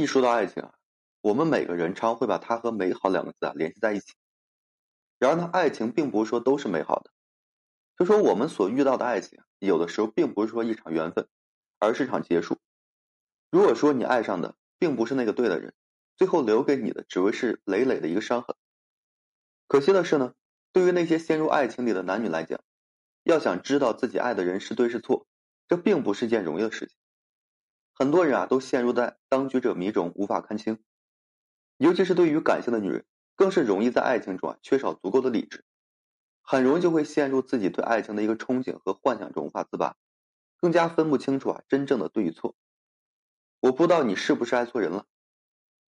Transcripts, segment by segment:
一说到爱情啊，我们每个人常会把它和美好两个字啊联系在一起。然而呢，爱情并不是说都是美好的。就说我们所遇到的爱情，有的时候并不是说一场缘分，而是场结束。如果说你爱上的并不是那个对的人，最后留给你的只会是累累的一个伤痕。可惜的是呢，对于那些陷入爱情里的男女来讲，要想知道自己爱的人是对是错，这并不是件容易的事情。很多人啊都陷入在当局者迷中无法看清，尤其是对于感性的女人，更是容易在爱情中啊缺少足够的理智，很容易就会陷入自己对爱情的一个憧憬和幻想中无法自拔，更加分不清楚啊真正的对与错。我不知道你是不是爱错人了。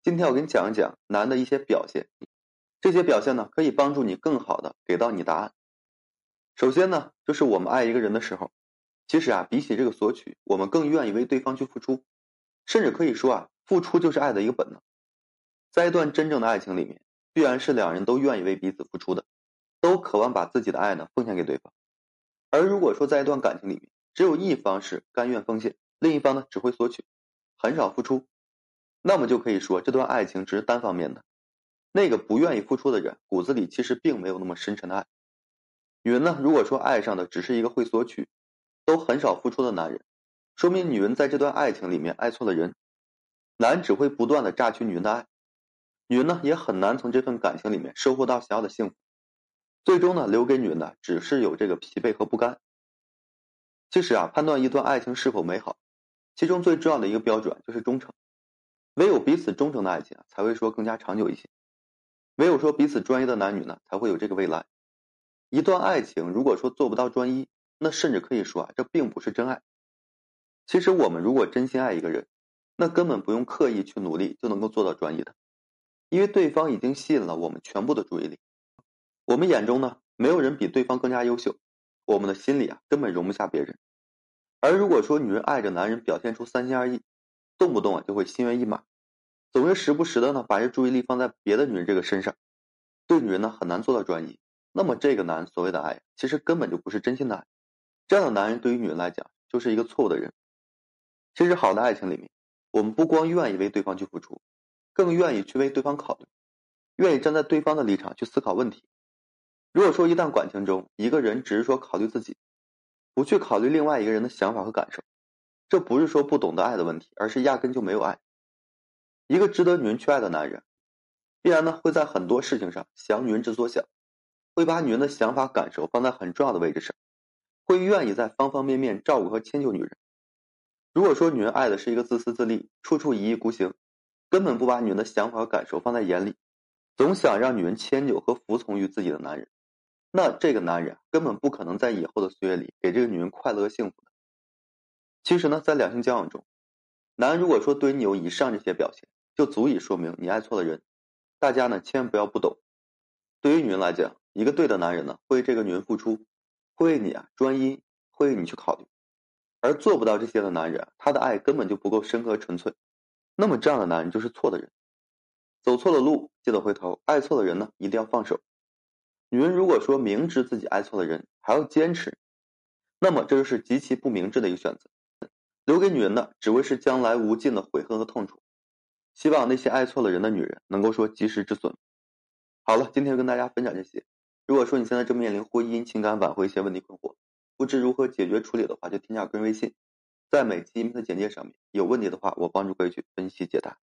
今天我给你讲一讲男的一些表现，这些表现呢可以帮助你更好的给到你答案。首先呢，就是我们爱一个人的时候，其实啊，比起这个索取，我们更愿意为对方去付出，甚至可以说啊，付出就是爱的一个本能。在一段真正的爱情里面，必然是两人都愿意为彼此付出的，都渴望把自己的爱呢奉献给对方。而如果说在一段感情里面，只有一方是甘愿奉献，另一方呢只会索取，很少付出。那么就可以说，这段爱情只是单方面的。那个不愿意付出的人，骨子里其实并没有那么深沉的爱。女人呢，如果说爱上的只是一个会索取、都很少付出的男人，说明女人在这段爱情里面爱错了人。男只会不断的榨取女人的爱，女人呢也很难从这份感情里面收获到想要的幸福。最终呢，留给女人的只是有这个疲惫和不甘。其实啊，判断一段爱情是否美好，其中最重要的一个标准就是忠诚。唯有彼此忠诚的爱情啊，才会说更加长久一些。唯有说彼此专一的男女呢，才会有这个未来。一段爱情如果说做不到专一，那甚至可以说啊，这并不是真爱。其实我们如果真心爱一个人，那根本不用刻意去努力就能够做到专一的，因为对方已经吸引了我们全部的注意力。我们眼中呢，没有人比对方更加优秀，我们的心里啊，根本容不下别人。而如果说女人爱着男人，表现出三心二意，动不动啊就会心猿意马。总是时不时的呢，把这注意力放在别的女人这个身上，对女人呢很难做到专一。那么这个男所谓的爱，其实根本就不是真心的爱。这样的男人对于女人来讲，就是一个错误的人。其实好的爱情里面，我们不光愿意为对方去付出，更愿意去为对方考虑，愿意站在对方的立场去思考问题。如果说一旦感情中一个人只是说考虑自己，不去考虑另外一个人的想法和感受，这不是说不懂得爱的问题，而是压根就没有爱。一个值得女人去爱的男人，必然呢会在很多事情上想女人之所想，会把女人的想法感受放在很重要的位置上，会愿意在方方面面照顾和迁就女人。如果说女人爱的是一个自私自利、处处一意孤行，根本不把女人的想法和感受放在眼里，总想让女人迁就和服从于自己的男人，那这个男人根本不可能在以后的岁月里给这个女人快乐和幸福的。其实呢，在两性交往中，男人如果说对你有以上这些表现，就足以说明你爱错了人。大家呢千万不要不懂。对于女人来讲，一个对的男人呢会为这个女人付出，会为你啊专一，会为你去考虑。而做不到这些的男人，他的爱根本就不够深刻纯粹。那么这样的男人就是错的人。走错了路记得回头，爱错了人呢一定要放手。女人如果说明知自己爱错了人还要坚持，那么这就是极其不明智的一个选择。留给女人的只会是将来无尽的悔恨和痛楚。希望那些爱错了人的女人能够说及时止损。好了，今天就跟大家分享这些。如果说你现在正面临婚姻、情感挽回一些问题困惑，不知如何解决处理的话，就添加个人微信，在每期音频的简介上面。有问题的话，我帮助各位去分析解答。